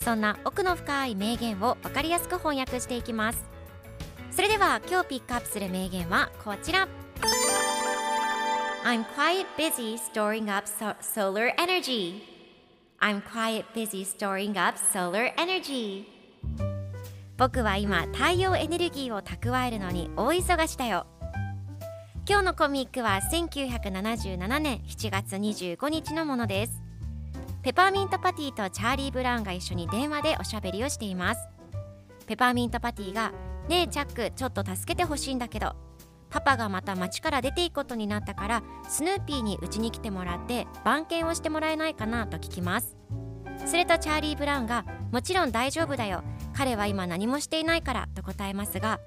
そんな奥の深い名言を分かりやすく翻訳していきます。それでは今日ピックアップする名言はこちら。I'm quite busy storing up so- solar energy. I'm quite busy storing up solar energy. 僕は今太陽エネルギーを蓄えるのに大忙しだよ。今日のコミックは1977年7月25日のものです。ペパーミントパティとチャーリー・ブラウンが一緒に電話でおしゃべりをしています。ペパーミントパティが「ねえチャックちょっと助けてほしいんだけどパパがまた町から出ていくことになったからスヌーピーにうちに来てもらって番犬をしてもらえないかな」と聞きます。するとチャーリー・ブラウンが「もちろん大丈夫だよ。彼は今何もしていないから」と答えますが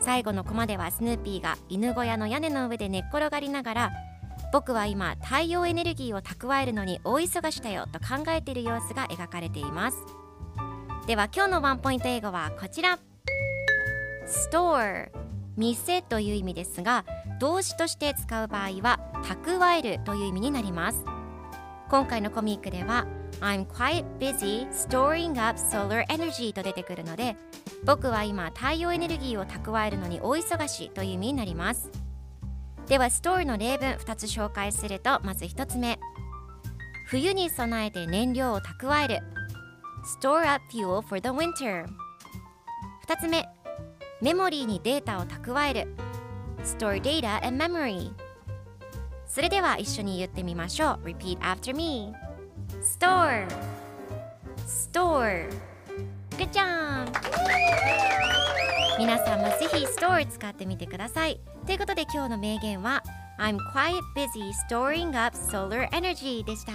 最後のコマではスヌーピーが犬小屋の屋根の上で寝っ転がりながら僕は今太陽エネルギーを蓄えるのに大忙しだよと考えている様子が描かれています。では今日のワンポイント英語はこちら。store 店という意味ですが動詞として使う場合は蓄えるという意味になります。今回のコミックでは I'm quite busy storing up solar energy と出てくるので僕は今太陽エネルギーを蓄えるのに大忙しという意味になります。では store の例文2つ紹介するとまず1つ目冬に備えて燃料を蓄える store up fuel for the winter 2つ目メモリーにデータを蓄える store data and memory それでは一緒に言ってみましょう repeat after me store store good job 皆さんもぜひ Store 使ってみてください。ということで今日の名言は I'm quiet busy storing up solar energy でした。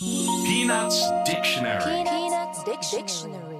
ピーナッツ・ディクショナ。